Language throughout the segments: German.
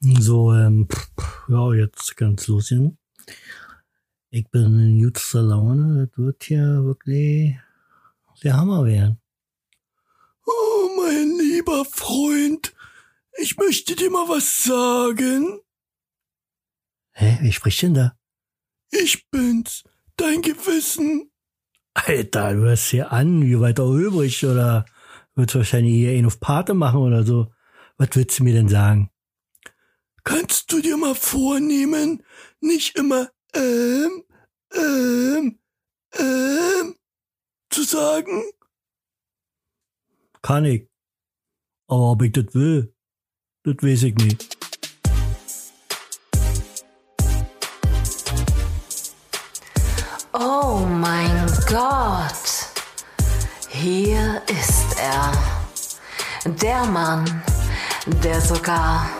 So, ähm, pff, ja, jetzt ganz losgehen. Ich bin in guter Laune. Das wird hier wirklich der Hammer werden. Oh, mein lieber Freund, ich möchte dir mal was sagen. Hä, wer spricht denn da? Ich bin's, dein Gewissen. Alter, du hörst hier an, wie weiter übrig, oder wird wahrscheinlich hier einen auf Pate machen oder so. Was willst du mir denn sagen? Kannst du dir mal vornehmen, nicht immer ähm, ähm, ähm zu sagen? Kann ich. Aber ob ich das will, das weiß ich nicht. Oh mein Gott. Hier ist er. Der Mann, der sogar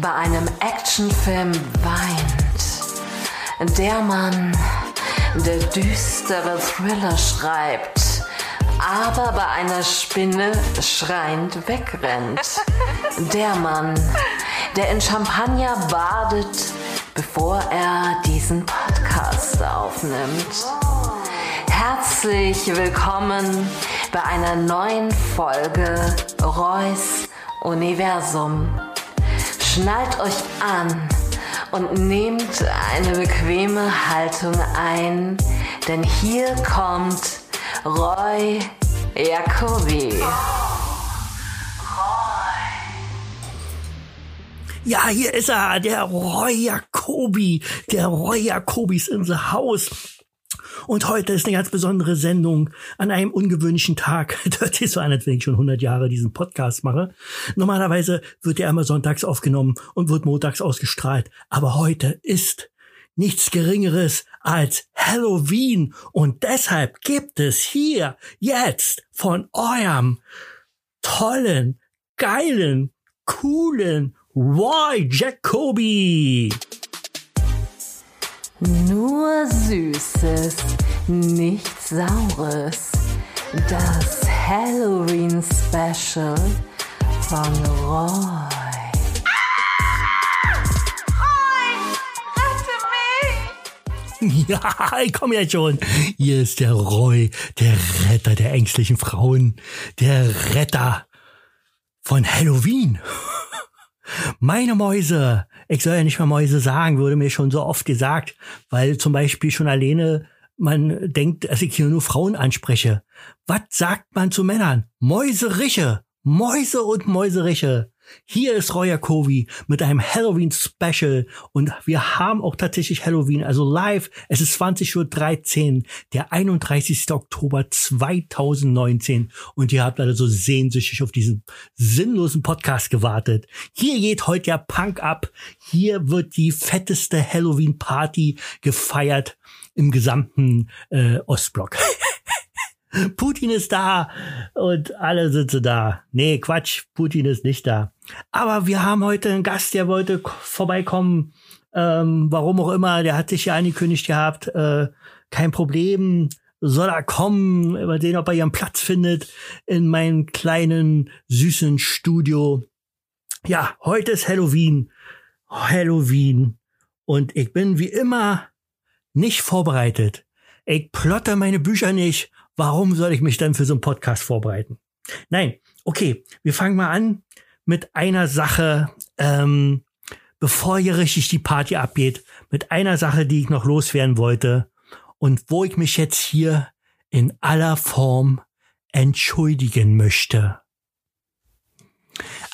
bei einem Actionfilm weint. Der Mann, der düstere Thriller schreibt, aber bei einer Spinne schreiend wegrennt. Der Mann, der in Champagner badet, bevor er diesen Podcast aufnimmt. Herzlich willkommen bei einer neuen Folge Reus Universum. Schnallt euch an und nehmt eine bequeme Haltung ein, denn hier kommt Roy Jacobi. Ja, hier ist er, der Roy Jacobi. Der Roy Jacobi ist in the house. Und heute ist eine ganz besondere Sendung an einem ungewöhnlichen Tag. Das ist so an, als wenn ich schon 100 Jahre diesen Podcast mache. Normalerweise wird er immer sonntags aufgenommen und wird montags ausgestrahlt. Aber heute ist nichts Geringeres als Halloween. Und deshalb gibt es hier jetzt von eurem tollen, geilen, coolen Roy Jacoby. Nur Süßes, nichts Saures. Das Halloween Special von Roy. Ja, ich komme ja schon. Hier ist der Roy, der Retter der ängstlichen Frauen, der Retter von Halloween. Meine Mäuse, ich soll ja nicht mal Mäuse sagen, wurde mir schon so oft gesagt, weil zum Beispiel schon alleine man denkt, dass ich hier nur Frauen anspreche. Was sagt man zu Männern? Mäuseriche, Mäuse und Mäuseriche. Hier ist Roy Jacobi mit einem Halloween-Special und wir haben auch tatsächlich Halloween, also live. Es ist 20.13 Uhr, der 31. Oktober 2019 und ihr habt alle so sehnsüchtig auf diesen sinnlosen Podcast gewartet. Hier geht heute ja Punk ab. Hier wird die fetteste Halloween-Party gefeiert im gesamten äh, Ostblock. Putin ist da und alle sitzen da. Nee, Quatsch, Putin ist nicht da. Aber wir haben heute einen Gast, der wollte vorbeikommen. Ähm, warum auch immer, der hat sich ja angekündigt gehabt. Äh, kein Problem, soll er kommen, mal sehen, ob er ihren Platz findet in meinem kleinen, süßen Studio. Ja, heute ist Halloween. Halloween. Und ich bin wie immer nicht vorbereitet. Ich plotte meine Bücher nicht Warum soll ich mich dann für so einen Podcast vorbereiten? Nein, okay, wir fangen mal an mit einer Sache, ähm, bevor hier richtig die Party abgeht, mit einer Sache, die ich noch loswerden wollte und wo ich mich jetzt hier in aller Form entschuldigen möchte.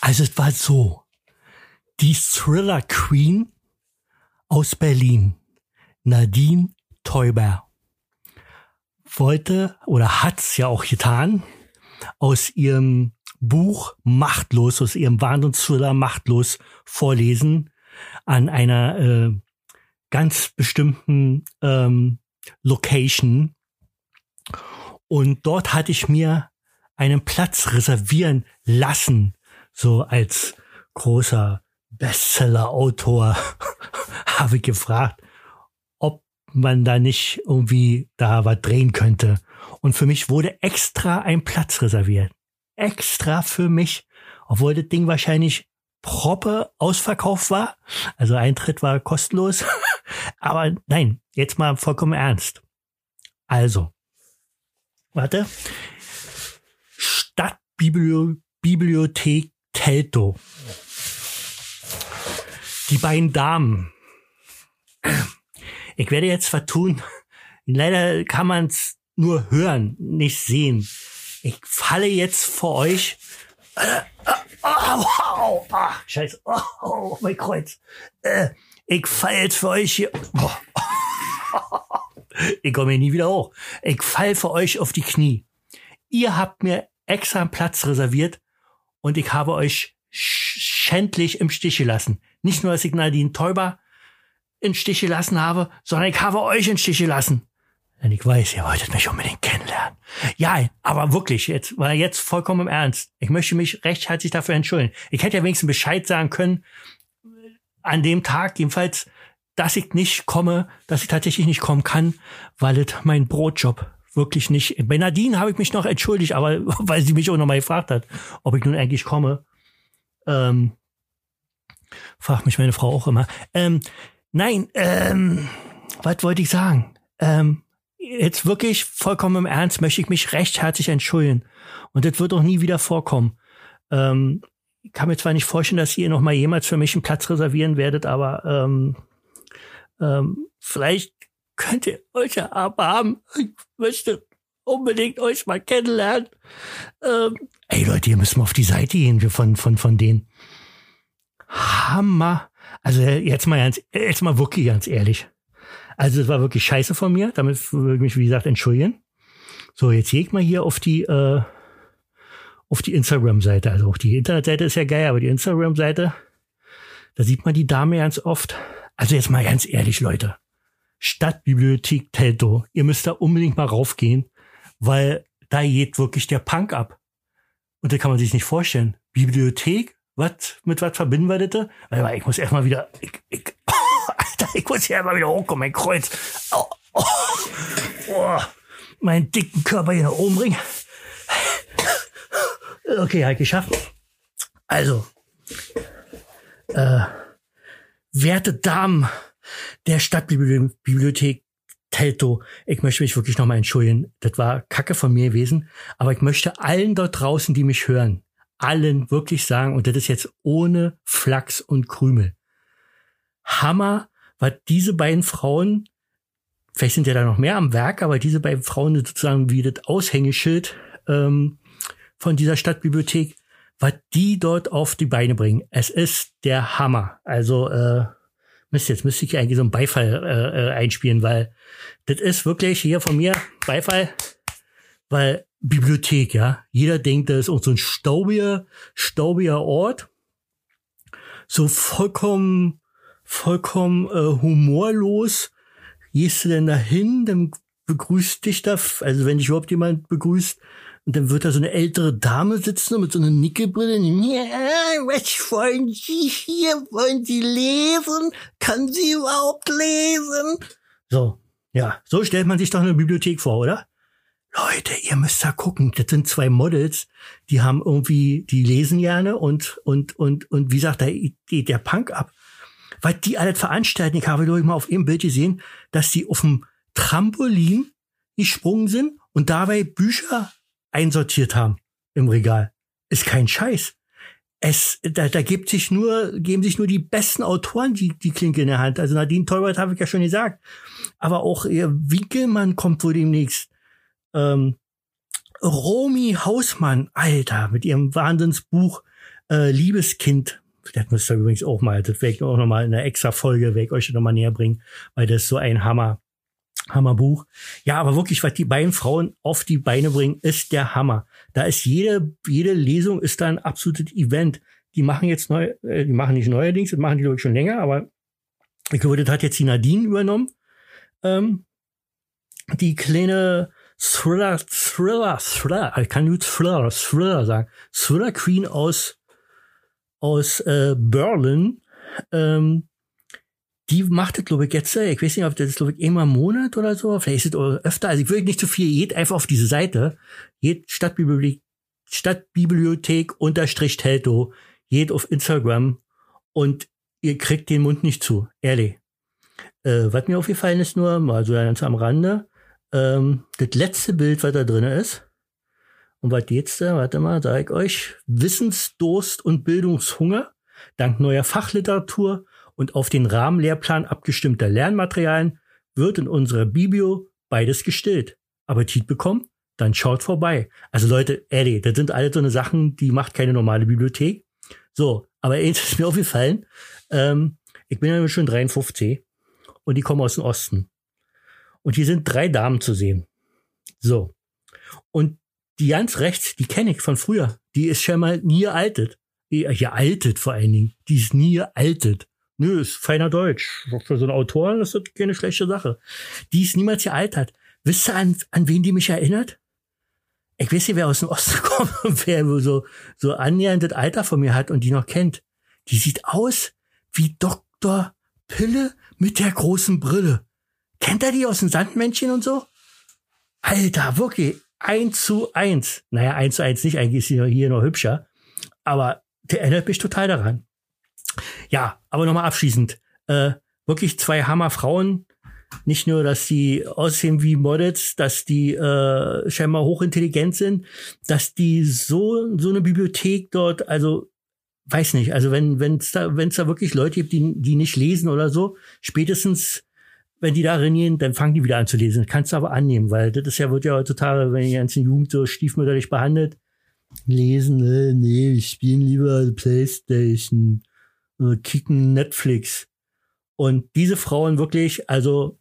Also es war so, die Thriller Queen aus Berlin, Nadine Teuber, wollte oder hat's ja auch getan, aus ihrem Buch Machtlos, aus ihrem Wahnsinnsthriller Machtlos vorlesen an einer äh, ganz bestimmten ähm, Location. Und dort hatte ich mir einen Platz reservieren lassen, so als großer Bestseller-Autor habe ich gefragt, man da nicht irgendwie da was drehen könnte. Und für mich wurde extra ein Platz reserviert. Extra für mich. Obwohl das Ding wahrscheinlich proppe ausverkauft war. Also Eintritt war kostenlos. Aber nein, jetzt mal vollkommen ernst. Also, warte. Stadtbibliothek Telto. Die beiden Damen. Ich werde jetzt vertun. Leider kann man es nur hören, nicht sehen. Ich falle jetzt vor euch. Äh, oh, oh, oh, scheiße. Oh, mein Kreuz. Äh, ich falle jetzt für euch hier. Ich komme hier nie wieder hoch. Ich fall für euch auf die Knie. Ihr habt mir extra einen Platz reserviert und ich habe euch schändlich im Stich gelassen. Nicht nur, dass ich Nadine Täuber in Stich gelassen habe, sondern ich habe euch in Stich gelassen. Denn ich weiß, ihr wolltet mich unbedingt kennenlernen. Ja, aber wirklich, jetzt, weil jetzt vollkommen im Ernst. Ich möchte mich recht herzlich dafür entschuldigen. Ich hätte ja wenigstens Bescheid sagen können, an dem Tag, jedenfalls, dass ich nicht komme, dass ich tatsächlich nicht kommen kann, weil es mein Brotjob wirklich nicht. Bei Nadine habe ich mich noch entschuldigt, aber weil sie mich auch noch mal gefragt hat, ob ich nun eigentlich komme. Ähm, fragt mich meine Frau auch immer. Ähm, nein, ähm, was wollte ich sagen? Ähm, jetzt wirklich vollkommen im Ernst möchte ich mich recht herzlich entschuldigen. Und das wird auch nie wieder vorkommen. Ähm, ich kann mir zwar nicht vorstellen, dass ihr noch mal jemals für mich einen Platz reservieren werdet, aber ähm, ähm, vielleicht könnt ihr euch ja erbarmen. Ich möchte unbedingt euch mal kennenlernen. Ähm, ey Leute, ihr müsst mal auf die Seite gehen von, von, von denen. Hammer. Also jetzt mal ganz, jetzt mal wirklich ganz ehrlich. Also es war wirklich scheiße von mir. Damit würde ich mich, wie gesagt, entschuldigen. So, jetzt gehe mal hier auf die, äh, auf die Instagram-Seite. Also auch die Internetseite ist ja geil, aber die Instagram-Seite, da sieht man die Dame ganz oft. Also jetzt mal ganz ehrlich, Leute. Stadtbibliothek Telto. Ihr müsst da unbedingt mal raufgehen, weil da geht wirklich der Punk ab. Und da kann man sich nicht vorstellen. Bibliothek? Was, mit was verbinden wir das? Weil ich muss erstmal wieder, ich, ich, oh, Alter, ich muss hier erstmal wieder hochkommen, mein Kreuz. Oh, oh, oh, meinen dicken Körper hier nach oben bringen. Okay, halt geschafft. Also, äh, werte Damen der Stadtbibliothek Telto, ich möchte mich wirklich nochmal entschuldigen. Das war Kacke von mir gewesen. Aber ich möchte allen dort draußen, die mich hören, allen wirklich sagen, und das ist jetzt ohne Flachs und Krümel. Hammer, was diese beiden Frauen, vielleicht sind ja da noch mehr am Werk, aber diese beiden Frauen sozusagen wie das Aushängeschild ähm, von dieser Stadtbibliothek, was die dort auf die Beine bringen. Es ist der Hammer. Also, äh, Mist, jetzt müsste ich eigentlich so einen Beifall äh, äh, einspielen, weil das ist wirklich hier von mir Beifall, weil Bibliothek, ja. Jeder denkt, das ist auch so ein staubiger, staubiger Ort. So vollkommen, vollkommen äh, humorlos. Gehst du denn da hin, dann begrüßt dich da, also wenn dich überhaupt jemand begrüßt, und dann wird da so eine ältere Dame sitzen mit so einer Nickelbrille. Ja, was wollen Sie hier? Wollen Sie lesen? Kann sie überhaupt lesen? So, ja, so stellt man sich doch eine Bibliothek vor, oder? Leute, ihr müsst da gucken. Das sind zwei Models, die haben irgendwie, die lesen gerne und, und, und, und wie sagt, geht der Punk ab. Weil die alles veranstalten. Ich habe durch mal auf ihrem Bild gesehen, dass die auf dem Trampolin gesprungen sind und dabei Bücher einsortiert haben im Regal. Ist kein Scheiß. Es, da, da gibt sich nur, geben sich nur die besten Autoren die, die Klinke in der Hand. Also Nadine Teuret habe ich ja schon gesagt. Aber auch ihr Winkelmann kommt wohl demnächst. Ähm, Romy Hausmann, Alter, mit ihrem Wahnsinnsbuch äh, Liebeskind. Das müsst ihr übrigens auch mal, das werde ich auch noch mal in einer extra Folge, werde ich euch noch mal näher bringen, weil das ist so ein Hammer. Hammerbuch. Ja, aber wirklich, was die beiden Frauen auf die Beine bringen, ist der Hammer. Da ist jede, jede Lesung ist da ein absolutes Event. Die machen jetzt neu, äh, die machen nicht neuerdings, das machen die glaube schon länger, aber ich glaube, das hat jetzt die Nadine übernommen. Ähm, die kleine Thriller, Thriller, Thriller, ich kann nur Thriller, Thriller sagen. Thriller Queen aus, aus äh, Berlin. Ähm, die macht das, glaube ich, jetzt, äh, ich weiß nicht, ob das, glaube ich, immer im Monat oder so, vielleicht ist es öfter, also ich will nicht zu viel, geht einfach auf diese Seite, geht Stadtbibliothek, Stadtbibliothek unterstrich Telto, geht auf Instagram Und ihr kriegt den Mund nicht zu, ehrlich. Äh, was mir aufgefallen ist nur, mal so ganz am Rande, ähm, das letzte Bild, was da drin ist, und was geht's da? Warte mal, sag ich euch. Wissensdurst und Bildungshunger dank neuer Fachliteratur und auf den Rahmenlehrplan abgestimmter Lernmaterialien wird in unserer Bibio beides gestillt. Appetit bekommen? Dann schaut vorbei. Also Leute, ehrlich, das sind alles so eine Sachen, die macht keine normale Bibliothek. So, aber eins ist mir aufgefallen. Ähm, ich bin ja schon 53 und die kommen aus dem Osten. Und hier sind drei Damen zu sehen. So. Und die ganz rechts, die kenne ich von früher. Die ist schon mal nie altet. Gealtet vor allen Dingen. Die ist nie altet. Nö, ist feiner Deutsch. Für so einen Autoren ist das keine schlechte Sache. Die ist niemals gealtert. Wisst ihr, an, an wen die mich erinnert? Ich weiß nicht, wer aus dem Osten kommt und wer so, so annähernd das Alter von mir hat und die noch kennt. Die sieht aus wie Dr. Pille mit der großen Brille. Kennt er die aus dem Sandmännchen und so? Alter, wirklich, eins zu eins. Naja, eins zu eins nicht, eigentlich ist sie hier noch hübscher. Aber der erinnert mich total daran. Ja, aber nochmal abschließend. Äh, wirklich zwei Hammerfrauen. Nicht nur, dass die aussehen wie Models, dass die äh, scheinbar hochintelligent sind, dass die so so eine Bibliothek dort, also weiß nicht, also wenn es da wenn es da wirklich Leute gibt, die die nicht lesen oder so, spätestens wenn die da reinieren, dann fangen die wieder an zu lesen. Kannst du aber annehmen, weil das ist ja, wird ja heutzutage, wenn die ganzen Jugend so stiefmütterlich behandelt. Lesen, äh, nee, ich spiele lieber Playstation, äh, kicken Netflix. Und diese Frauen wirklich, also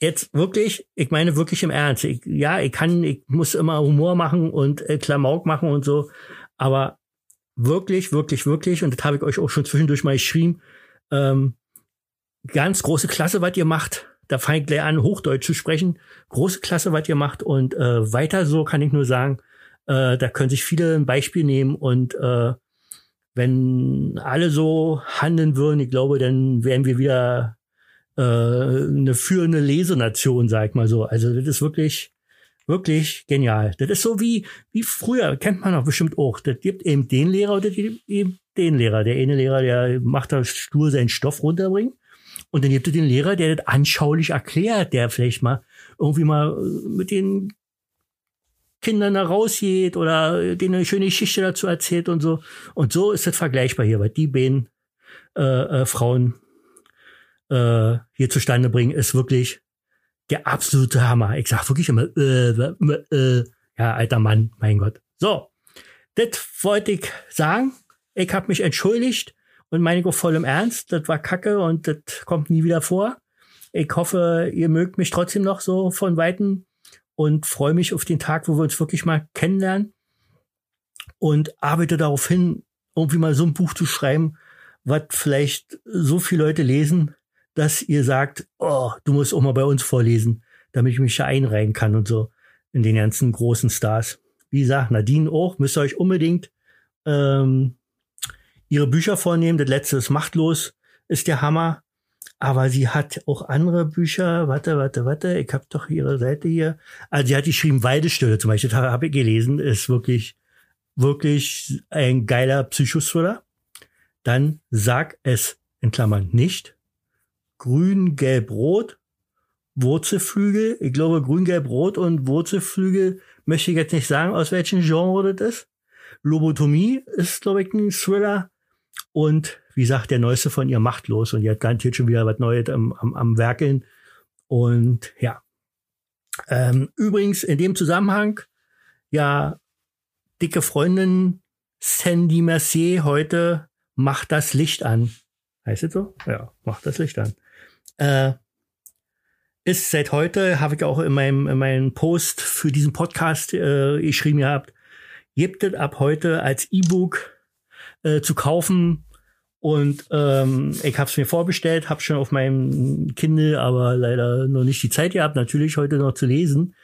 jetzt wirklich, ich meine wirklich im Ernst. Ich, ja, ich kann, ich muss immer Humor machen und äh, Klamauk machen und so, aber wirklich, wirklich, wirklich, und das habe ich euch auch schon zwischendurch mal geschrieben, ähm, ganz große Klasse, was ihr macht. Da fange ich gleich an, Hochdeutsch zu sprechen. Große Klasse, was ihr macht. Und äh, weiter so kann ich nur sagen, äh, da können sich viele ein Beispiel nehmen. Und äh, wenn alle so handeln würden, ich glaube, dann wären wir wieder äh, eine führende Lesenation, sag ich mal so. Also das ist wirklich, wirklich genial. Das ist so wie, wie früher, kennt man doch bestimmt auch. Das gibt eben den Lehrer oder eben den Lehrer. Der eine Lehrer, der macht da stur seinen Stoff runterbringen. Und dann gibt es den Lehrer, der das anschaulich erklärt, der vielleicht mal irgendwie mal äh, mit den Kindern da rausgeht oder denen eine schöne Geschichte dazu erzählt und so. Und so ist das vergleichbar hier, weil die beiden äh, äh, Frauen äh, hier zustande bringen, ist wirklich der absolute Hammer. Ich sag wirklich immer, äh, äh, äh, ja, alter Mann, mein Gott. So, das wollte ich sagen. Ich habe mich entschuldigt und meine ich voll im Ernst, das war Kacke und das kommt nie wieder vor. Ich hoffe, ihr mögt mich trotzdem noch so von Weitem und freue mich auf den Tag, wo wir uns wirklich mal kennenlernen und arbeite darauf hin, irgendwie mal so ein Buch zu schreiben, was vielleicht so viele Leute lesen, dass ihr sagt, oh, du musst auch mal bei uns vorlesen, damit ich mich da einreihen kann und so in den ganzen großen Stars. Wie gesagt, Nadine auch, müsst ihr euch unbedingt ähm, ihre Bücher vornehmen. Das letzte ist Machtlos, ist der Hammer. Aber sie hat auch andere Bücher. Warte, warte, warte. Ich habe doch ihre Seite hier. Also sie hat geschrieben Weidestille zum Beispiel. Das habe ich gelesen. Ist wirklich, wirklich ein geiler Psychothriller. Dann sag es in Klammern nicht. Grün, gelb, rot. Wurzelflügel. Ich glaube, grün, gelb, rot und Wurzelflügel möchte ich jetzt nicht sagen, aus welchem Genre das ist. Lobotomie ist, glaube ich, ein Thriller. Und wie gesagt, der neueste von ihr machtlos und die hat garantiert schon wieder was Neues am, am, am Werkeln. Und ja. Ähm, übrigens in dem Zusammenhang, ja, dicke Freundin Sandy Mercier heute macht das Licht an. Heißt es so? Ja, macht das Licht an. Äh, ist seit heute, habe ich auch in meinem, in meinem Post für diesen Podcast äh, geschrieben gehabt, gibt es ab heute als E-Book äh, zu kaufen. Und ähm, ich habe es mir vorbestellt, habe schon auf meinem Kindle, aber leider noch nicht die Zeit gehabt, natürlich heute noch zu lesen.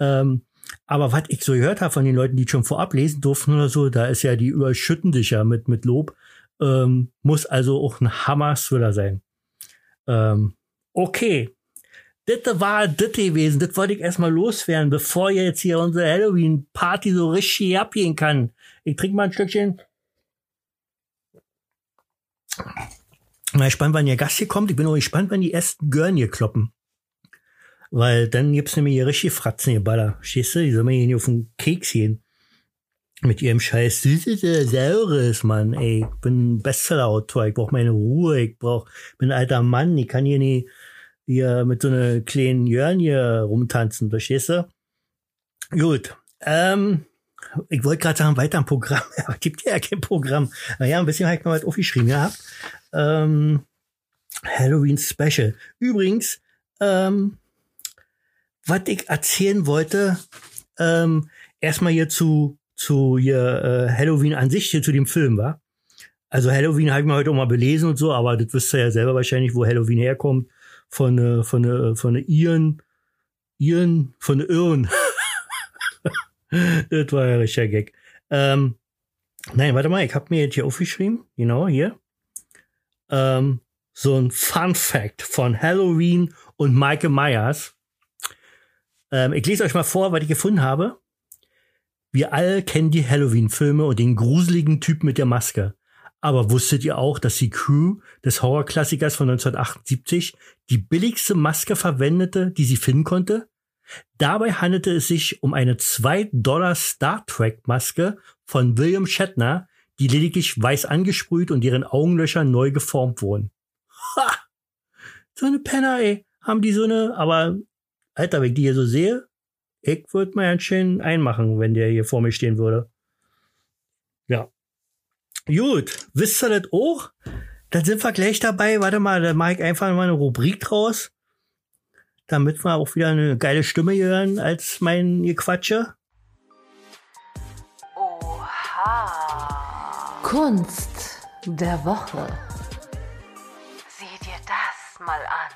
Ähm, aber was ich so gehört habe von den Leuten, die schon vorab lesen durften oder so, da ist ja die überschütten dich ja mit, mit Lob. Ähm, muss also auch ein Hammer-Thriller sein. Ähm, okay. Das war das gewesen. Das wollte ich erstmal loswerden, bevor jetzt hier unsere Halloween-Party so richtig abgehen kann. Ich trinke mal ein Stückchen Mal gespannt, wann ihr Gast hier kommt. Ich bin auch gespannt, wann die ersten Görn hier kloppen. Weil dann gibt's nämlich hier richtig Fratzen, hier Baller. Stehst du? Die sollen mir hier auf den Keks gehen. Mit ihrem Scheiß Süßes Saures, Mann. Ey, ich bin Bestseller-Autor. Ich brauch meine Ruhe. Ich brauch, bin ein alter Mann. Ich kann hier nie hier mit so einer kleinen Jörn hier rumtanzen. Verstehst du? Gut. Ähm, ich wollte gerade sagen, weiter im Programm. Aber gibt ja kein Programm. Naja, ein bisschen habe ich mal was aufgeschrieben gehabt. Ähm, Halloween Special. Übrigens, ähm, was ich erzählen wollte, ähm, erstmal hier zu, zu hier, äh, Halloween an sich, hier zu dem Film, war. Also Halloween habe ich mir heute auch mal belesen und so, aber das wisst ihr ja selber wahrscheinlich, wo Halloween herkommt. Von, äh, von, äh, von der Iren, Iren, von Irren. das war ja richtiger Gag. Ähm, nein, warte mal, ich habe mir jetzt hier aufgeschrieben, genau, hier. Ähm, so ein Fun Fact von Halloween und Michael Myers. Ähm, ich lese euch mal vor, was ich gefunden habe. Wir alle kennen die Halloween-Filme und den gruseligen Typ mit der Maske. Aber wusstet ihr auch, dass die Crew des Horrorklassikers von 1978 die billigste Maske verwendete, die sie finden konnte? Dabei handelte es sich um eine 2 Dollar Star Trek Maske von William Shatner, die lediglich weiß angesprüht und deren Augenlöcher neu geformt wurden. Ha! So eine Penner, ey. Haben die so eine, aber Alter, wenn ich die hier so sehe, ich würde mal ganz schön einmachen, wenn der hier vor mir stehen würde. Ja. Gut, wisst ihr das auch? Dann sind wir gleich dabei. Warte mal, da mache ich einfach mal eine Rubrik draus damit wir auch wieder eine geile Stimme hören als mein Gequatsche. Oha. Kunst der Woche. Sieh dir das mal an.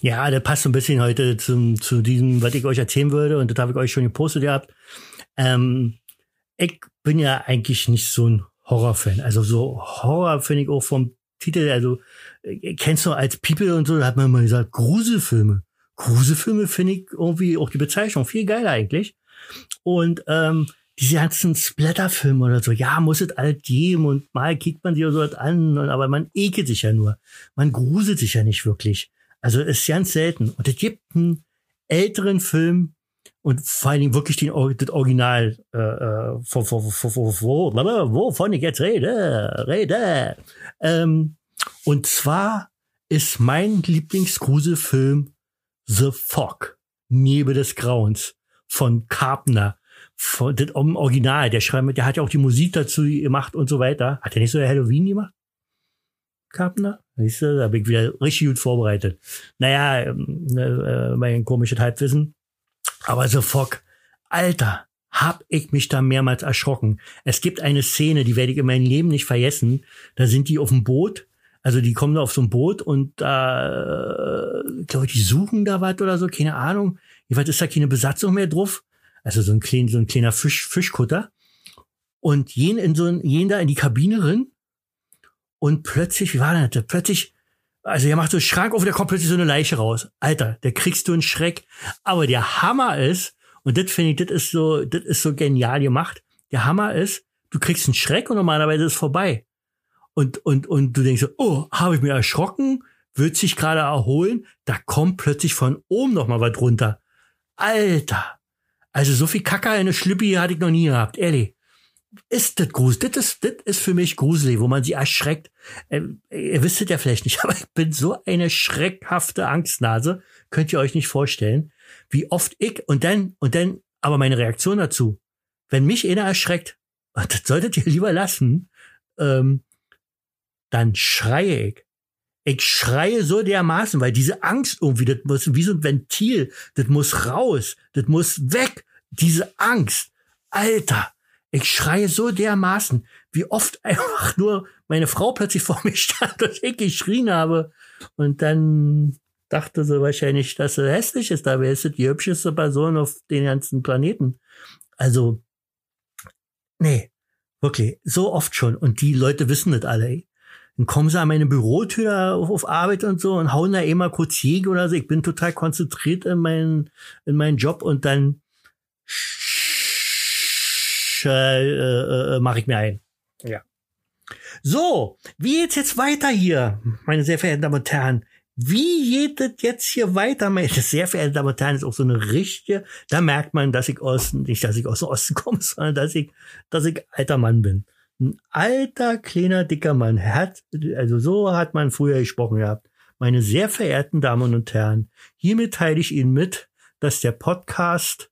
Ja, das passt so ein bisschen heute zum, zu diesem, was ich euch erzählen würde. Und das habe ich euch schon gepostet gehabt. Ähm, ich bin ja eigentlich nicht so ein Horrorfan. Also so Horror finde ich auch vom Titel, also äh, kennst du als People und so, da hat man mal gesagt, Gruselfilme. Gruselfilme finde ich irgendwie auch die Bezeichnung viel geiler eigentlich. Und ähm, diese ganzen Splatterfilme oder so, ja, muss es alt geben und mal kickt man sich so was an, aber man ekelt sich ja nur. Man gruselt sich ja nicht wirklich. Also ist ganz selten. Und es gibt einen älteren Film und vor allen Dingen wirklich den, das Original, äh von, von, von, von, wovon ich jetzt rede, rede. Ähm, und zwar ist mein Lieblingsgruselfilm The Fog, Nebel des Grauens von Carpenter. Von, das Original, der schreibt, der hat ja auch die Musik dazu gemacht und so weiter. Hat er nicht so Halloween gemacht? Carpenter? Siehst du, da bin ich wieder richtig gut vorbereitet. Naja, ähm, äh, mein komisches Halbwissen. Aber The Fog, Alter, hab ich mich da mehrmals erschrocken. Es gibt eine Szene, die werde ich in meinem Leben nicht vergessen. Da sind die auf dem Boot also die kommen da auf so ein Boot und da, äh, glaube ich, die suchen da was oder so, keine Ahnung. Jedenfalls ist da keine Besatzung mehr drauf. Also so ein, klein, so ein kleiner Fisch, Fischkutter. Und gehen in so ein, gehen da in die Kabine rein. Und plötzlich, wie war denn das? Plötzlich, also er macht so einen Schrank auf da kommt plötzlich so eine Leiche raus. Alter, da kriegst du einen Schreck. Aber der Hammer ist, und das finde ich, das ist so, das ist so genial gemacht. Der Hammer ist, du kriegst einen Schreck und normalerweise ist es vorbei und, und, und du denkst, oh, habe ich mir erschrocken, wird sich gerade erholen, da kommt plötzlich von oben noch mal was runter. Alter! Also so viel Kacker in eine Schlüppi hatte ich noch nie gehabt, ehrlich. Ist das gruselig? Das ist, das ist für mich gruselig, wo man sie erschreckt. Ähm, ihr wisst es ja vielleicht nicht, aber ich bin so eine schreckhafte Angstnase, könnt ihr euch nicht vorstellen, wie oft ich und dann, und dann, aber meine Reaktion dazu, wenn mich einer erschreckt, das solltet ihr lieber lassen, ähm, dann schreie ich. Ich schreie so dermaßen, weil diese Angst irgendwie, das muss wie so ein Ventil, das muss raus, das muss weg. Diese Angst. Alter, ich schreie so dermaßen, wie oft einfach nur meine Frau plötzlich vor mir stand und ich geschrien habe. Und dann dachte sie wahrscheinlich, dass sie hässlich ist, aber ist sie die hübscheste Person auf den ganzen Planeten. Also, nee, wirklich, so oft schon. Und die Leute wissen das alle. Ey. Dann kommen sie an meine Bürotür auf, auf Arbeit und so und hauen da immer kurz Jäger oder so. Ich bin total konzentriert in meinen, in meinen Job und dann äh, äh, mache ich mir ein. Ja. So, wie geht's jetzt weiter hier, meine sehr verehrten Damen und Herren? Wie geht es jetzt hier weiter? Meine sehr verehrten Damen und Herren, ist auch so eine richtige, da merkt man, dass ich aus, nicht, dass ich aus dem Osten komme, sondern dass ich, dass ich alter Mann bin. Ein alter, kleiner, dicker Mann. Hat, also so hat man früher gesprochen gehabt. Meine sehr verehrten Damen und Herren, hiermit teile ich Ihnen mit, dass der Podcast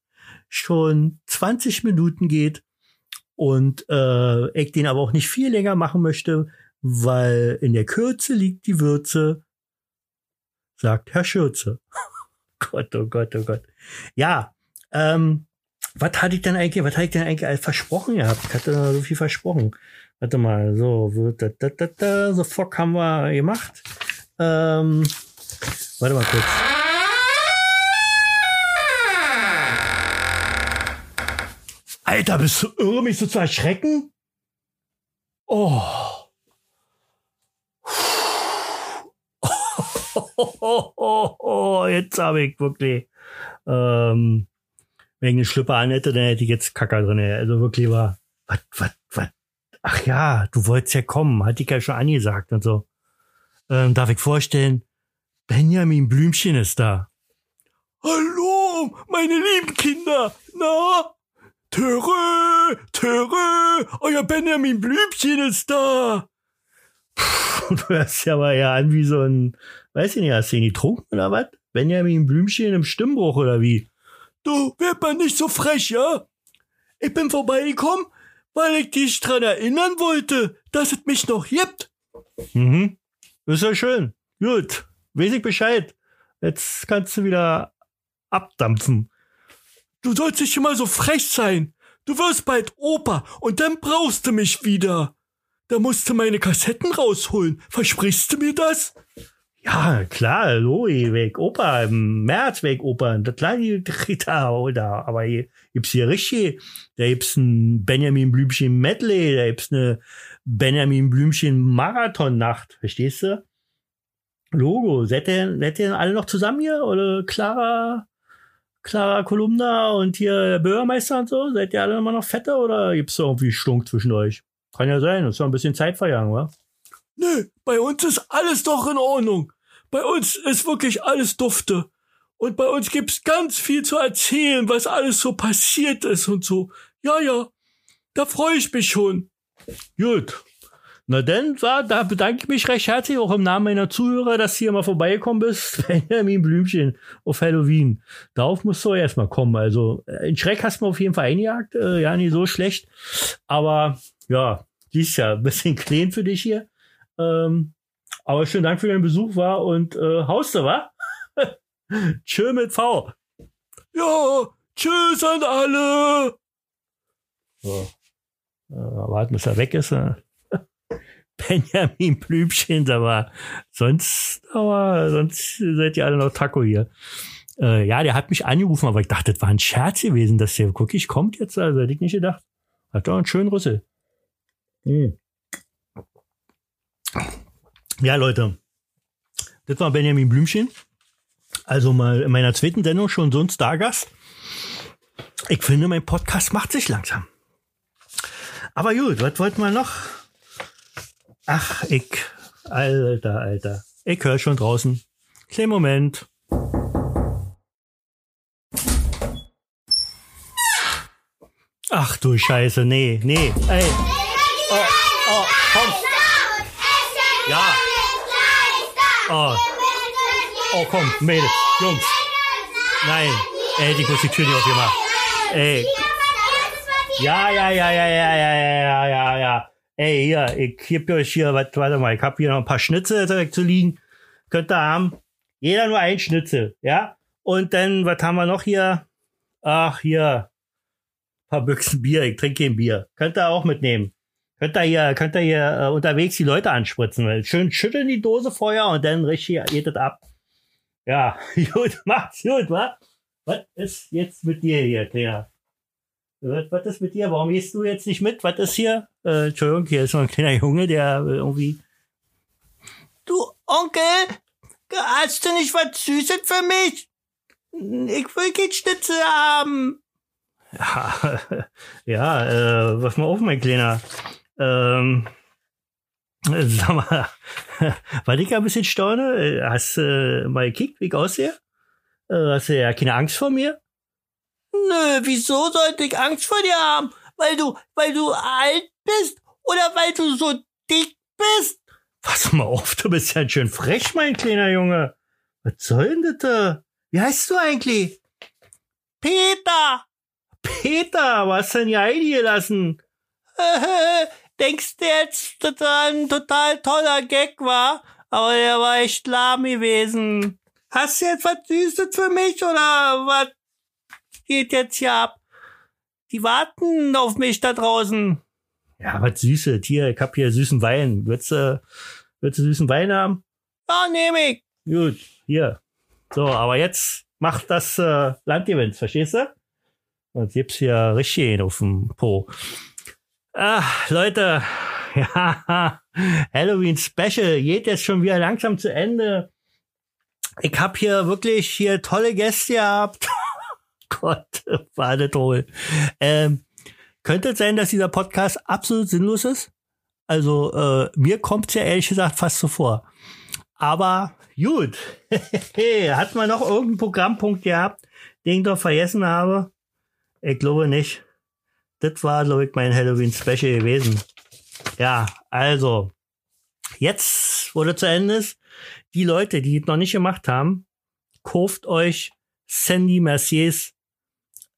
schon 20 Minuten geht und äh, ich den aber auch nicht viel länger machen möchte, weil in der Kürze liegt die Würze, sagt Herr Schürze. Gott, oh Gott, oh Gott. Ja, ähm, was hatte ich denn eigentlich, was hatte ich denn eigentlich versprochen gehabt? Ich hatte so viel versprochen. Warte mal, so, da, da, da, da, so Fock haben wir gemacht. Ähm, warte mal kurz. Alter, bist du irre, mich so zu erschrecken? Oh. Jetzt habe ich wirklich, ähm, wenn ich eine Schlüpper an hätte, dann hätte ich jetzt Kacker drin. Also wirklich war, was, was, was? Ach ja, du wolltest ja kommen, hatte ich ja schon angesagt und so. Ähm, darf ich vorstellen, Benjamin Blümchen ist da. Hallo, meine lieben Kinder. Na? Töre, Töre, euer Benjamin Blümchen ist da. Puh, du hörst ja aber ja an wie so ein, weiß ich nicht, hast du ihn getrunken oder was? Benjamin Blümchen im Stimmbruch oder wie? Du, werd mal nicht so frech, ja? Ich bin vorbeigekommen, weil ich dich dran erinnern wollte, dass es mich noch gibt. Mhm. Ist ja schön. Gut. Weiß ich Bescheid. Jetzt kannst du wieder abdampfen. Du sollst nicht immer so frech sein. Du wirst bald Opa und dann brauchst du mich wieder. Da musst du meine Kassetten rausholen. Versprichst du mir das? Ja, klar, Loi, weg Opa, im März weg Opa. Da klar, die Rita, oder, aber hier gibt's hier richtig, da gibt's ein Benjamin Blümchen Medley, da gibt's eine Benjamin Blümchen Marathonnacht, verstehst du? Logo, seid ihr, seid ihr alle noch zusammen hier? Oder Clara, Clara Kolumna und hier der Bürgermeister und so? Seid ihr alle immer noch fette oder gibt's da irgendwie Stunk zwischen euch? Kann ja sein, das ist ja ein bisschen Zeit verjagen, wa? Nö, bei uns ist alles doch in Ordnung. Bei uns ist wirklich alles dufte. Und bei uns gibt's ganz viel zu erzählen, was alles so passiert ist und so. Ja, ja, da freue ich mich schon. Gut. Na denn, da, da bedanke ich mich recht herzlich auch im Namen meiner Zuhörer, dass du hier mal vorbeigekommen bist. Benjamin Blümchen auf Halloween. Darauf musst du erstmal kommen. Also, in Schreck hast du mir auf jeden Fall eingejagt. Äh, ja, nicht so schlecht. Aber, ja, siehst ja, ein bisschen klein für dich hier. Ähm, aber schönen Dank für deinen Besuch, war und äh, Hauste, wa? Tschö mit V. Ja, tschüss an alle. So. Äh, warten, bis er weg ist. Äh. Benjamin Blümchen, aber sonst, aber sonst seid ihr alle noch Taco hier. Äh, ja, der hat mich angerufen, aber ich dachte, das war ein Scherz gewesen, dass der wirklich kommt jetzt. Also hätte ich nicht gedacht. Hat doch einen schönen Rüssel. Hm. Ja, Leute. Das war Benjamin Blümchen. Also mal in meiner zweiten Sendung schon so ein Stargast. Ich finde, mein Podcast macht sich langsam. Aber gut, was wollten wir noch? Ach, ich, alter, alter. Ich höre schon draußen. Kleinen Moment. Ach du Scheiße, nee, nee, ey. Oh, oh, komm. Ja. Oh. Oh, komm, Mädels, Jungs. Nein, ey, die muss die Tür nicht aufgemacht. Ey. Ja, ja, ja, ja, ja, ja, ja, ja, ja. Ey, hier, ich gebe euch hier, warte, warte mal, ich habe hier noch ein paar Schnitzel direkt zu liegen. Könnt ihr haben. Jeder nur ein Schnitzel, ja? Und dann, was haben wir noch hier? Ach, hier. Ein paar Büchsen Bier, ich trinke kein Bier. Könnt ihr auch mitnehmen. Könnt ihr hier, könnt ihr hier äh, unterwegs die Leute anspritzen. Schön schütteln die Dose vorher und dann richtig geht das ab. Ja, gut, macht's gut, wa? Was ist jetzt mit dir hier, Kleiner? Was, was ist mit dir? Warum gehst du jetzt nicht mit? Was ist hier? Äh, Entschuldigung, hier ist noch ein kleiner Junge, der äh, irgendwie. Du, Onkel, hast du nicht was Süßes für mich? Ich will kein Schnitzel haben. Ja, ja äh, was mal auf, mein Kleiner. Ähm, Äh, Sag mal, war ich ein bisschen staune? Äh, Hast du äh, mal gekickt, wie ich aussehe? Äh, Hast du ja keine Angst vor mir? Nö, wieso sollte ich Angst vor dir haben? Weil du, weil du alt bist oder weil du so dick bist? Pass mal auf, du bist ja schön frech, mein kleiner Junge. Was soll denn das da? Wie heißt du eigentlich? Peter! Peter, was denn hier eingelassen? Denkst du jetzt, dass das ein total toller Gag war? Aber der war echt lahm gewesen. Hast du jetzt was Süßes für mich oder was geht jetzt hier ab? Die warten auf mich da draußen. Ja, was Süßes. Hier, ich hab hier süßen Wein. Würdest du, würdest du süßen Wein haben? Ja, nehm ich. Gut, hier. So, aber jetzt macht das äh, Landgewinn, verstehst du? Und gibt's hier richtig auf dem Po. Ah, Leute, ja, Halloween Special geht jetzt schon wieder langsam zu Ende. Ich hab hier wirklich hier tolle Gäste gehabt. Gott, war das toll. Ähm, könnte es sein, dass dieser Podcast absolut sinnlos ist? Also, äh, mir kommt's ja ehrlich gesagt fast so vor. Aber gut. Hat man noch irgendeinen Programmpunkt gehabt, den ich doch vergessen habe? Ich glaube nicht. Das war, glaube ich, mein Halloween-Special gewesen. Ja, also, jetzt, das zu Ende ist, die Leute, die es noch nicht gemacht haben, kauft euch Sandy Merciers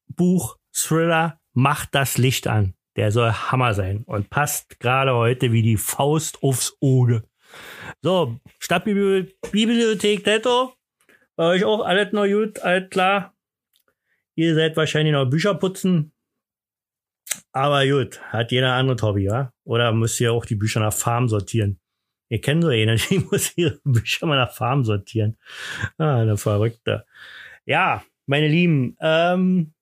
Buch Thriller Macht das Licht an. Der soll Hammer sein und passt gerade heute wie die Faust aufs Auge. So, Stadtbibliothek Tetto. Bei euch auch alles noch gut, alles klar. Ihr seid wahrscheinlich noch Bücher putzen. Aber gut, hat jeder andere Hobby, ja? Oder müsst ihr auch die Bücher nach Farm sortieren? Ihr kennt so einen, die muss ihre Bücher mal nach Farm sortieren. Ah, eine Verrückte. Ja, meine Lieben, ähm,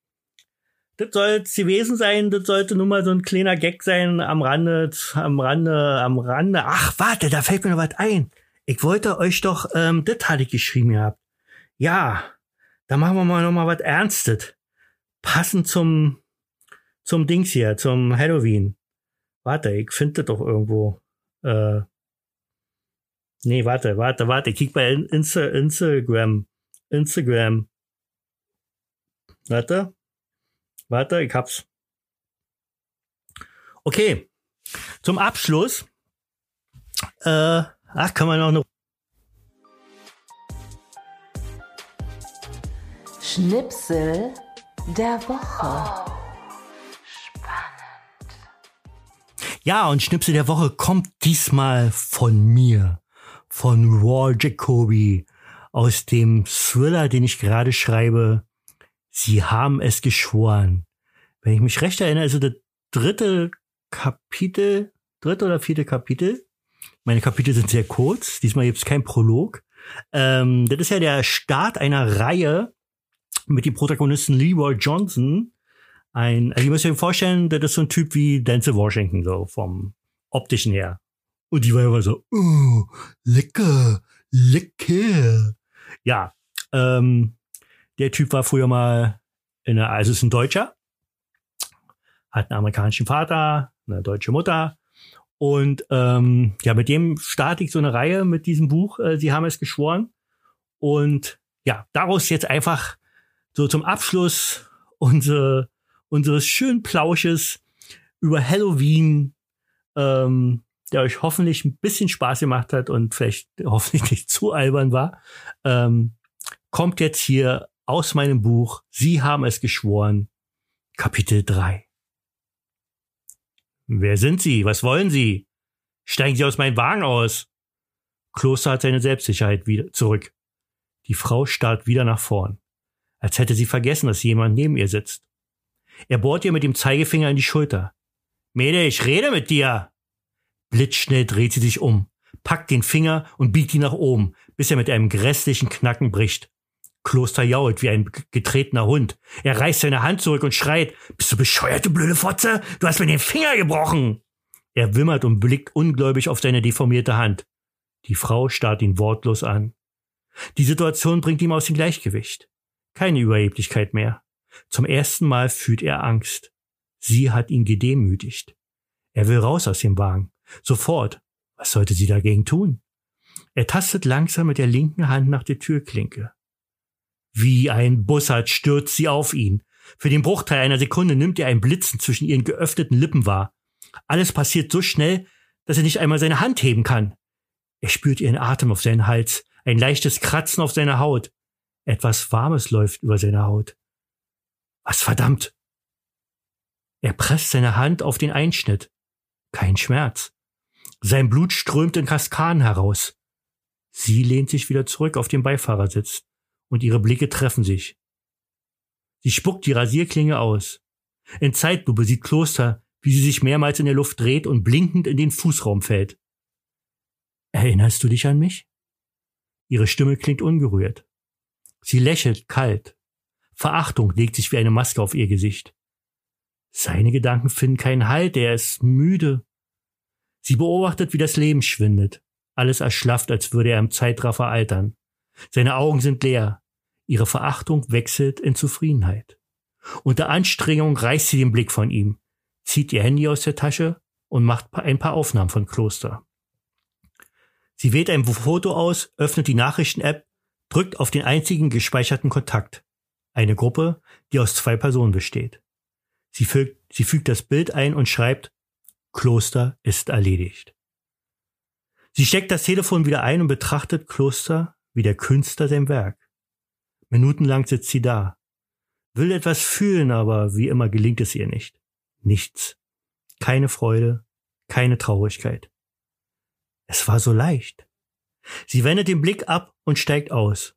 das soll es gewesen sein. Das sollte nur mal so ein kleiner Gag sein am Rande, am Rande, am Rande. Ach, warte, da fällt mir noch was ein. Ich wollte euch doch, ähm, das hatte ich geschrieben gehabt. Ja, da machen wir mal noch mal was Ernstes. Passend zum, zum Dings hier, zum Halloween. Warte, ich finde doch irgendwo. Äh, nee, warte, warte, warte. Ich kick bei Insta Instagram. Instagram. Warte. Warte, ich hab's. Okay. Zum Abschluss. Äh, ach, kann man noch eine. Schnipsel der Woche. Ja, und Schnipsel der Woche kommt diesmal von mir. Von Raw Jacoby. Aus dem Thriller, den ich gerade schreibe. Sie haben es geschworen. Wenn ich mich recht erinnere, also das dritte Kapitel, dritte oder vierte Kapitel. Meine Kapitel sind sehr kurz. Diesmal gibt es kein Prolog. Ähm, das ist ja der Start einer Reihe mit dem Protagonisten Leroy Johnson. Ein, also ihr müsst euch vorstellen, das ist so ein Typ wie Denzel Washington, so vom optischen her. Und die war immer so, oh, lecker, lecker. Ja, ähm, der Typ war früher mal in der, also ist ein Deutscher, hat einen amerikanischen Vater, eine deutsche Mutter. Und ähm, ja, mit dem starte ich so eine Reihe mit diesem Buch. Äh, Sie haben es geschworen. Und ja, daraus jetzt einfach so zum Abschluss unsere, unseres schönen Plausches über Halloween, ähm, der euch hoffentlich ein bisschen Spaß gemacht hat und vielleicht hoffentlich nicht zu albern war, ähm, kommt jetzt hier aus meinem Buch Sie haben es geschworen, Kapitel 3. Wer sind Sie? Was wollen Sie? Steigen Sie aus meinem Wagen aus. Kloster hat seine Selbstsicherheit wieder zurück. Die Frau starrt wieder nach vorn, als hätte sie vergessen, dass jemand neben ihr sitzt. Er bohrt ihr mit dem Zeigefinger in die Schulter. Mädel, ich rede mit dir! Blitzschnell dreht sie sich um, packt den Finger und biegt ihn nach oben, bis er mit einem grässlichen Knacken bricht. Kloster jault wie ein getretener Hund. Er reißt seine Hand zurück und schreit, bist du bescheuert, du blöde Fotze? Du hast mir den Finger gebrochen! Er wimmert und blickt ungläubig auf seine deformierte Hand. Die Frau starrt ihn wortlos an. Die Situation bringt ihm aus dem Gleichgewicht. Keine Überheblichkeit mehr. Zum ersten Mal fühlt er Angst. Sie hat ihn gedemütigt. Er will raus aus dem Wagen. Sofort, Was sollte sie dagegen tun? Er tastet langsam mit der linken Hand nach der Türklinke. Wie ein Bussard stürzt sie auf ihn. Für den Bruchteil einer Sekunde nimmt er ein Blitzen zwischen ihren geöffneten Lippen wahr. Alles passiert so schnell, dass er nicht einmal seine Hand heben kann. Er spürt ihren Atem auf seinen Hals, ein leichtes Kratzen auf seiner Haut. Etwas Warmes läuft über seine Haut. Was verdammt! Er presst seine Hand auf den Einschnitt. Kein Schmerz. Sein Blut strömt in Kaskaden heraus. Sie lehnt sich wieder zurück auf den Beifahrersitz und ihre Blicke treffen sich. Sie spuckt die Rasierklinge aus. In Zeitlupe sieht Kloster, wie sie sich mehrmals in der Luft dreht und blinkend in den Fußraum fällt. Erinnerst du dich an mich? Ihre Stimme klingt ungerührt. Sie lächelt kalt. Verachtung legt sich wie eine Maske auf ihr Gesicht. Seine Gedanken finden keinen Halt, er ist müde. Sie beobachtet, wie das Leben schwindet. Alles erschlafft, als würde er im Zeitraffer altern. Seine Augen sind leer. Ihre Verachtung wechselt in Zufriedenheit. Unter Anstrengung reißt sie den Blick von ihm, zieht ihr Handy aus der Tasche und macht ein paar Aufnahmen von Kloster. Sie wählt ein Foto aus, öffnet die Nachrichten-App, drückt auf den einzigen gespeicherten Kontakt. Eine Gruppe, die aus zwei Personen besteht. Sie fügt, sie fügt das Bild ein und schreibt, Kloster ist erledigt. Sie steckt das Telefon wieder ein und betrachtet Kloster wie der Künstler sein Werk. Minutenlang sitzt sie da, will etwas fühlen, aber wie immer gelingt es ihr nicht. Nichts. Keine Freude, keine Traurigkeit. Es war so leicht. Sie wendet den Blick ab und steigt aus.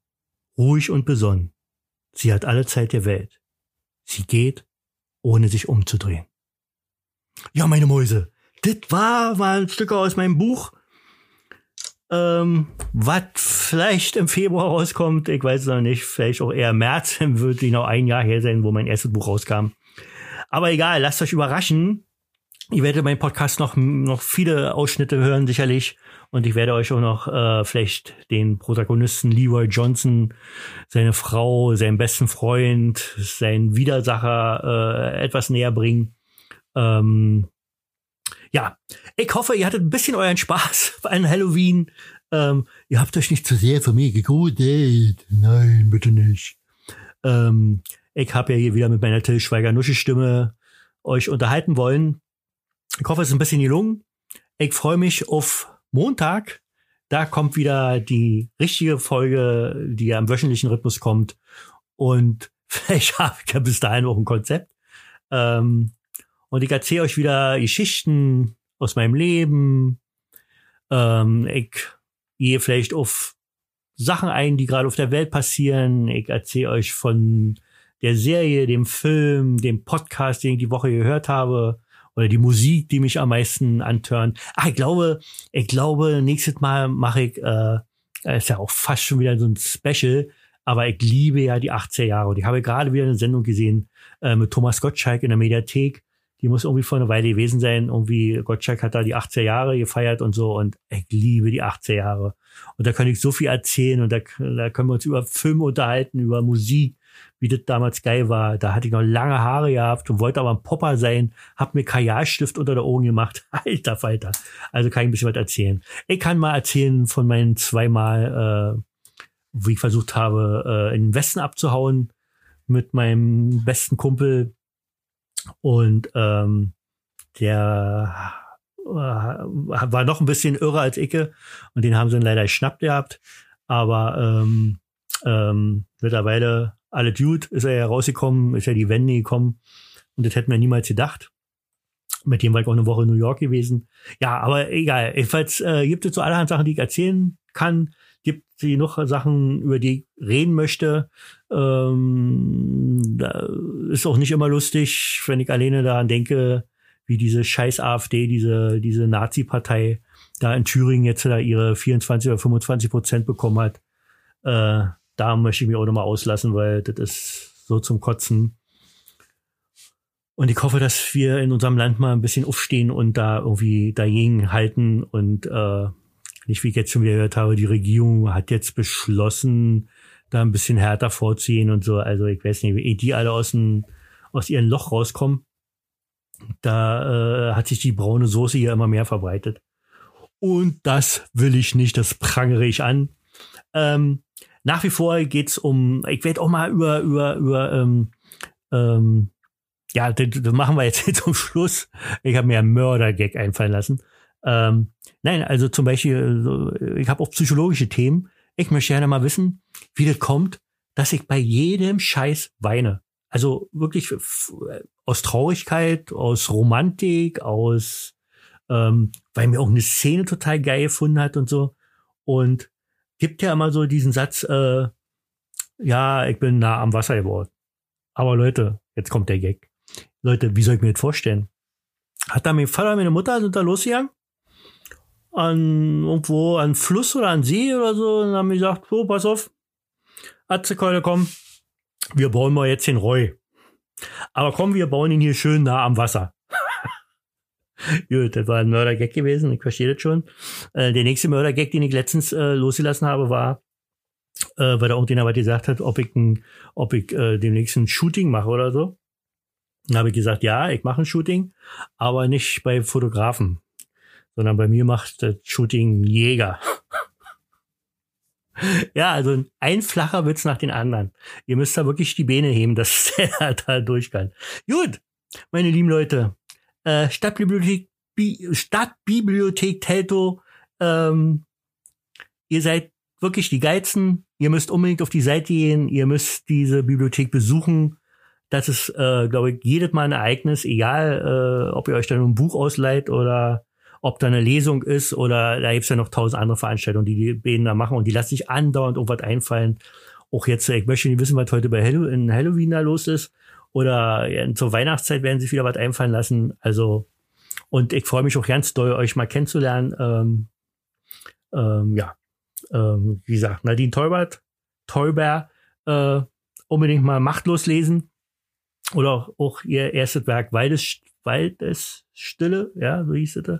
Ruhig und besonnen. Sie hat alle Zeit der Welt. Sie geht, ohne sich umzudrehen. Ja, meine Mäuse, das war mal ein Stück aus meinem Buch ähm, was vielleicht im Februar rauskommt, ich weiß es noch nicht, vielleicht auch eher März, dann wird ich noch ein Jahr her sein, wo mein erstes Buch rauskam. Aber egal, lasst euch überraschen. Ihr werdet meinen Podcast noch, noch viele Ausschnitte hören, sicherlich. Und ich werde euch auch noch äh, vielleicht den Protagonisten Leroy Johnson, seine Frau, seinen besten Freund, seinen Widersacher äh, etwas näher bringen. Ähm, ja, ich hoffe, ihr hattet ein bisschen euren Spaß an Halloween. Ähm, ihr habt euch nicht zu sehr für mich gegruselt. Nein, bitte nicht. Ähm, ich habe ja hier wieder mit meiner Till Schweiger Nusche Stimme euch unterhalten wollen. Ich hoffe, es ist ein bisschen gelungen. Ich freue mich auf Montag. Da kommt wieder die richtige Folge, die ja im wöchentlichen Rhythmus kommt. Und vielleicht habe ich ja bis dahin auch ein Konzept. Ähm, und ich erzähle euch wieder Geschichten aus meinem Leben. Ähm, ich gehe vielleicht auf Sachen ein, die gerade auf der Welt passieren. Ich erzähle euch von der Serie, dem Film, dem Podcast, den ich die Woche gehört habe oder die Musik, die mich am meisten antören. Ah, ich glaube, ich glaube, nächstes Mal mache ich, äh, ist ja auch fast schon wieder so ein Special, aber ich liebe ja die 80er Jahre und ich habe gerade wieder eine Sendung gesehen äh, mit Thomas Gottschalk in der Mediathek die muss irgendwie vor einer Weile gewesen sein. Irgendwie Gottschalk hat da die 80er Jahre gefeiert und so und ich liebe die 80er Jahre. Und da kann ich so viel erzählen und da, da können wir uns über Filme unterhalten, über Musik, wie das damals geil war. Da hatte ich noch lange Haare gehabt und wollte aber ein Popper sein, hab mir Kajalstift unter der Augen gemacht. Alter Falter. Also kann ich ein bisschen was erzählen. Ich kann mal erzählen von meinen zweimal, äh, wie ich versucht habe, äh, in den Westen abzuhauen mit meinem besten Kumpel und ähm, der äh, war noch ein bisschen irrer als Icke und den haben sie dann leider geschnappt gehabt. Aber ähm, ähm, mittlerweile alle Dude ist er ja rausgekommen, ist ja die Wende gekommen und das hätten wir niemals gedacht. Mit dem war ich auch eine Woche in New York gewesen. Ja, aber egal. Jedenfalls äh, gibt es so allerhand Sachen, die ich erzählen kann gibt sie noch Sachen, über die ich reden möchte. Ähm, da ist auch nicht immer lustig, wenn ich alleine daran denke, wie diese scheiß AfD, diese, diese Nazi-Partei da in Thüringen jetzt da ihre 24 oder 25 Prozent bekommen hat. Äh, da möchte ich mich auch nochmal auslassen, weil das ist so zum Kotzen. Und ich hoffe, dass wir in unserem Land mal ein bisschen aufstehen und da irgendwie dagegen halten und äh, nicht wie ich jetzt schon wieder gehört habe, die Regierung hat jetzt beschlossen, da ein bisschen härter vorzugehen und so. Also ich weiß nicht, wie die alle aus, dem, aus ihrem Loch rauskommen. Da äh, hat sich die braune Soße hier immer mehr verbreitet. Und das will ich nicht, das prangere ich an. Ähm, nach wie vor geht's um, ich werde auch mal über, über, über, ähm, ähm, ja, das, das machen wir jetzt zum Schluss. Ich habe mir einen Mörder-Gag einfallen lassen. Ähm, nein, also zum Beispiel, ich habe auch psychologische Themen. Ich möchte gerne mal wissen, wie das kommt, dass ich bei jedem Scheiß weine. Also wirklich aus Traurigkeit, aus Romantik, aus, ähm, weil mir auch eine Szene total geil gefunden hat und so. Und gibt ja immer so diesen Satz, äh, ja, ich bin nah am Wasser geworden. Aber Leute, jetzt kommt der Gag. Leute, wie soll ich mir das vorstellen? Hat da mein Vater meine Mutter sind da losgegangen? An irgendwo an Fluss oder an See oder so und haben gesagt, so, pass auf, Atzekeule, komm, wir bauen mal jetzt den Roy. Aber komm, wir bauen ihn hier schön nah am Wasser. Gut, das war ein Mörder-Gag gewesen, ich verstehe das schon. Äh, der nächste Mörder-Gag, den ich letztens äh, losgelassen habe, war, äh, weil da irgendjemand gesagt hat, ob ich, ein, ob ich äh, demnächst ein Shooting mache oder so. Dann habe ich gesagt, ja, ich mache ein Shooting, aber nicht bei Fotografen, sondern bei mir macht das Shooting Jäger. ja, also ein flacher Witz nach den anderen. Ihr müsst da wirklich die Beine heben, dass der da durch kann. Gut, meine lieben Leute, äh, Stadtbibliothek, Bi Stadtbibliothek Telto, ähm, ihr seid wirklich die Geizen. Ihr müsst unbedingt auf die Seite gehen. Ihr müsst diese Bibliothek besuchen. Das ist, äh, glaube ich, jedes Mal ein Ereignis, egal, äh, ob ihr euch dann ein Buch ausleiht oder ob da eine Lesung ist oder da gibt's ja noch tausend andere Veranstaltungen, die die Bäden da machen und die lassen sich andauernd irgendwas einfallen. Auch jetzt, ich möchte nicht wissen, was heute bei Hallo in Halloween da los ist oder zur Weihnachtszeit werden sich wieder was einfallen lassen. Also, und ich freue mich auch ganz doll, euch mal kennenzulernen. Ähm, ähm, ja, ähm, wie gesagt, Nadine Teubert, Teuber, äh, unbedingt mal machtlos lesen. Oder auch, auch ihr erstes Werk Waldes, Waldesstille, ja, so hieß es.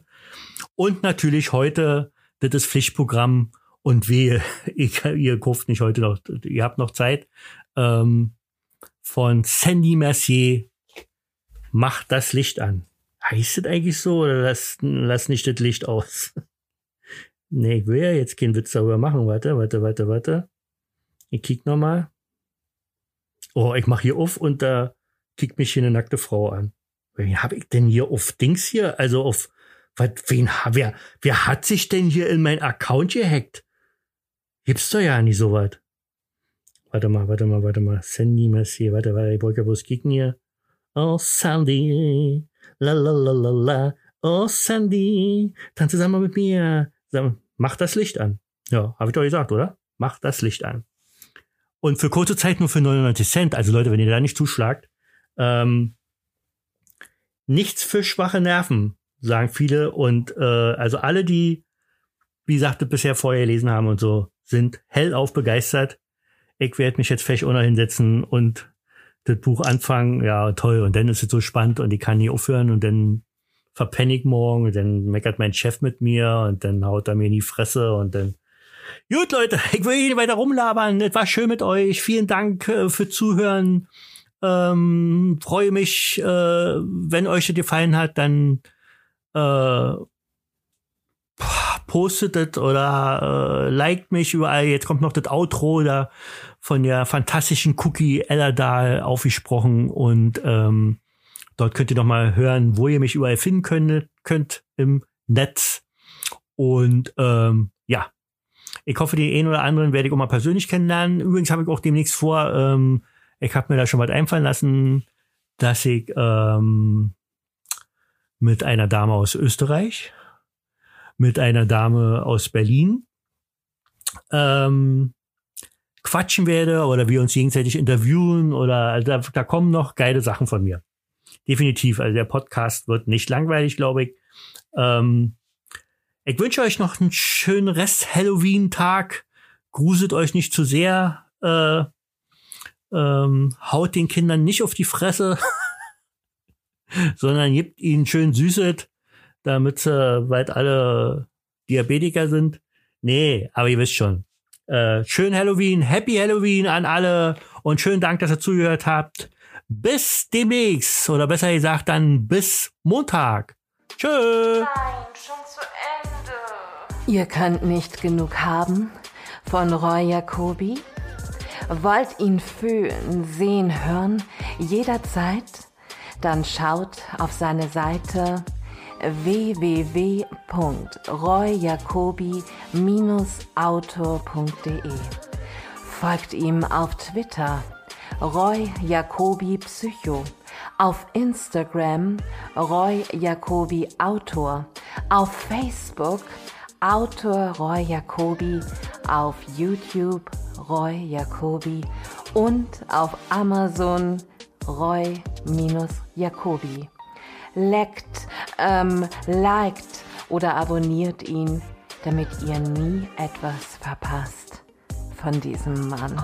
Und natürlich heute, das ist Pflichtprogramm und wehe, ich, ihr kauft nicht heute noch, ihr habt noch Zeit. Ähm, von Sandy Mercier, Macht das Licht an. Heißt das eigentlich so oder lass, lass nicht das Licht aus? nee, ich will ja jetzt keinen Witz darüber machen. Warte, warte, warte, warte. Ich kick nochmal. Oh, ich mach hier auf und da kickt mich hier eine nackte Frau an. Wen habe ich denn hier auf Dings hier? Also auf, was, wen, wer, wer hat sich denn hier in mein Account gehackt? Gibt's doch ja nicht so was. Warte mal, warte mal, warte mal. Sandy Mercier, warte, warte, wollte bloß kicken hier. Oh, Sandy, la la la la la. Oh, Sandy, tanz zusammen mit mir. Mach das Licht an. Ja, habe ich doch gesagt, oder? Mach das Licht an. Und für kurze Zeit nur für 99 Cent. Also Leute, wenn ihr da nicht zuschlagt, ähm, nichts für schwache Nerven, sagen viele. Und äh, also alle, die, wie gesagt, bisher vorher gelesen haben und so, sind hellauf begeistert ich werde mich jetzt vielleicht auch noch hinsetzen und das Buch anfangen. Ja, toll. Und dann ist es so spannend und ich kann nie aufhören und dann verpenne ich morgen und dann meckert mein Chef mit mir und dann haut er mir in die Fresse und dann Gut, Leute, ich will hier weiter rumlabern. Es war schön mit euch. Vielen Dank äh, für Zuhören. Ähm, freue mich, äh, wenn euch das gefallen hat, dann äh, postet es oder äh, liked mich überall. Jetzt kommt noch das Outro da von der fantastischen Cookie Ellerdahl aufgesprochen und ähm, dort könnt ihr noch mal hören, wo ihr mich überall finden könnt, könnt im Netz. Und ähm, ja, ich hoffe, die einen oder anderen werde ich auch mal persönlich kennenlernen. Übrigens habe ich auch demnächst vor, ähm, ich habe mir da schon was einfallen lassen, dass ich ähm, mit einer Dame aus Österreich mit einer Dame aus Berlin ähm, quatschen werde oder wir uns gegenseitig interviewen oder also da, da kommen noch geile Sachen von mir. Definitiv. Also der Podcast wird nicht langweilig, glaube ich. Ähm, ich wünsche euch noch einen schönen Rest Halloween-Tag. Gruselt euch nicht zu sehr. Äh, ähm, haut den Kindern nicht auf die Fresse, sondern gebt ihnen schön Süßet damit sie bald alle Diabetiker sind. Nee, aber ihr wisst schon. Äh, schön Halloween, Happy Halloween an alle und schönen Dank, dass ihr zugehört habt. Bis demnächst oder besser gesagt dann bis Montag. Tschö. Nein, schon zu Ende. Ihr könnt nicht genug haben von Roy Jacobi? Wollt ihn fühlen, sehen, hören, jederzeit? Dann schaut auf seine Seite www.royjacobi-autor.de. Folgt ihm auf Twitter Roy Jacobi Psycho, auf Instagram Roy Jacobi Autor, auf Facebook Autor Roy Jacobi, auf YouTube Roy Jacobi und auf Amazon Roy-Jacobi. Leckt, ähm, liked oder abonniert ihn, damit ihr nie etwas verpasst von diesem Mann.